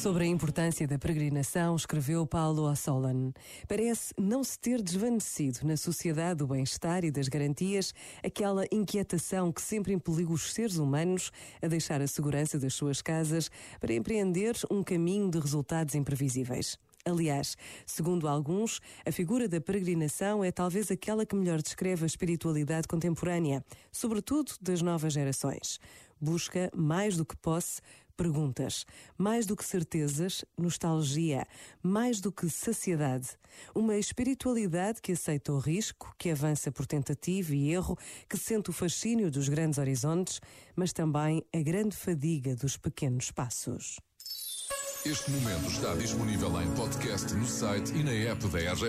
Sobre a importância da peregrinação, escreveu Paulo Assolan. Parece não se ter desvanecido na sociedade do bem-estar e das garantias aquela inquietação que sempre impeliu os seres humanos a deixar a segurança das suas casas para empreender um caminho de resultados imprevisíveis. Aliás, segundo alguns, a figura da peregrinação é talvez aquela que melhor descreve a espiritualidade contemporânea, sobretudo das novas gerações. Busca, mais do que posse, perguntas, mais do que certezas, nostalgia, mais do que saciedade. Uma espiritualidade que aceita o risco, que avança por tentativa e erro, que sente o fascínio dos grandes horizontes, mas também a grande fadiga dos pequenos passos. Este momento está disponível em podcast no site e na app da RGF.